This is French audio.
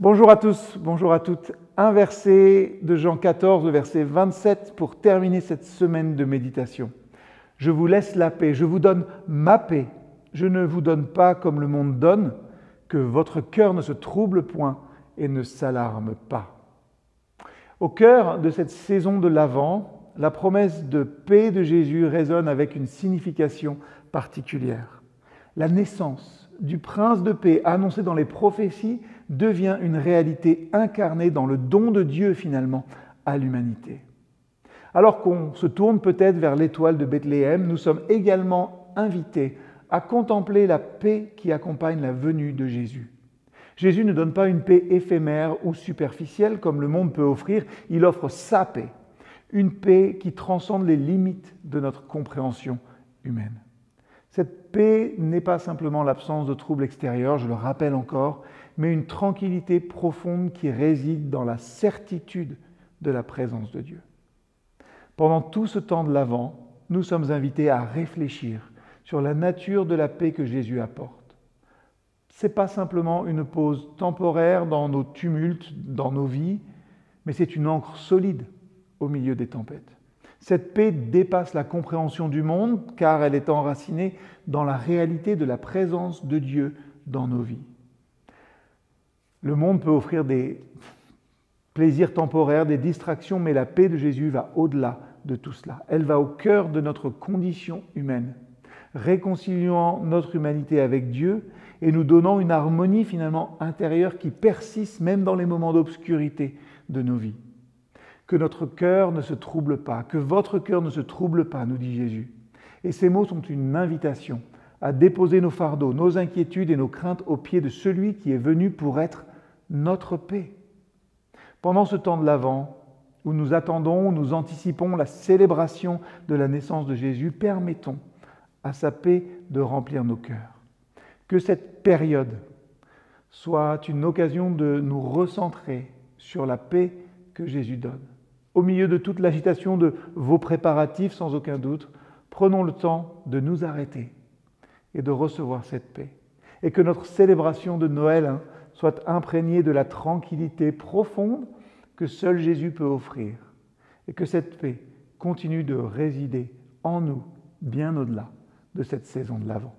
Bonjour à tous, bonjour à toutes. Un verset de Jean 14, le verset 27 pour terminer cette semaine de méditation. Je vous laisse la paix, je vous donne ma paix. Je ne vous donne pas comme le monde donne, que votre cœur ne se trouble point et ne s'alarme pas. Au cœur de cette saison de l'Avent, la promesse de paix de Jésus résonne avec une signification particulière. La naissance du prince de paix annoncé dans les prophéties devient une réalité incarnée dans le don de Dieu finalement à l'humanité. Alors qu'on se tourne peut-être vers l'étoile de Bethléem, nous sommes également invités à contempler la paix qui accompagne la venue de Jésus. Jésus ne donne pas une paix éphémère ou superficielle comme le monde peut offrir, il offre sa paix, une paix qui transcende les limites de notre compréhension humaine. Cette paix n'est pas simplement l'absence de troubles extérieurs, je le rappelle encore, mais une tranquillité profonde qui réside dans la certitude de la présence de Dieu. Pendant tout ce temps de l'Avent, nous sommes invités à réfléchir sur la nature de la paix que Jésus apporte. Ce n'est pas simplement une pause temporaire dans nos tumultes, dans nos vies, mais c'est une encre solide au milieu des tempêtes. Cette paix dépasse la compréhension du monde car elle est enracinée dans la réalité de la présence de Dieu dans nos vies. Le monde peut offrir des plaisirs temporaires, des distractions, mais la paix de Jésus va au-delà de tout cela. Elle va au cœur de notre condition humaine, réconciliant notre humanité avec Dieu et nous donnant une harmonie finalement intérieure qui persiste même dans les moments d'obscurité de nos vies. Que notre cœur ne se trouble pas, que votre cœur ne se trouble pas, nous dit Jésus. Et ces mots sont une invitation à déposer nos fardeaux, nos inquiétudes et nos craintes aux pieds de celui qui est venu pour être notre paix. Pendant ce temps de l'Avent, où nous attendons, où nous anticipons la célébration de la naissance de Jésus, permettons à sa paix de remplir nos cœurs. Que cette période soit une occasion de nous recentrer sur la paix que Jésus donne. Au milieu de toute l'agitation de vos préparatifs, sans aucun doute, prenons le temps de nous arrêter et de recevoir cette paix. Et que notre célébration de Noël hein, soit imprégnée de la tranquillité profonde que seul Jésus peut offrir. Et que cette paix continue de résider en nous bien au-delà de cette saison de l'Avent.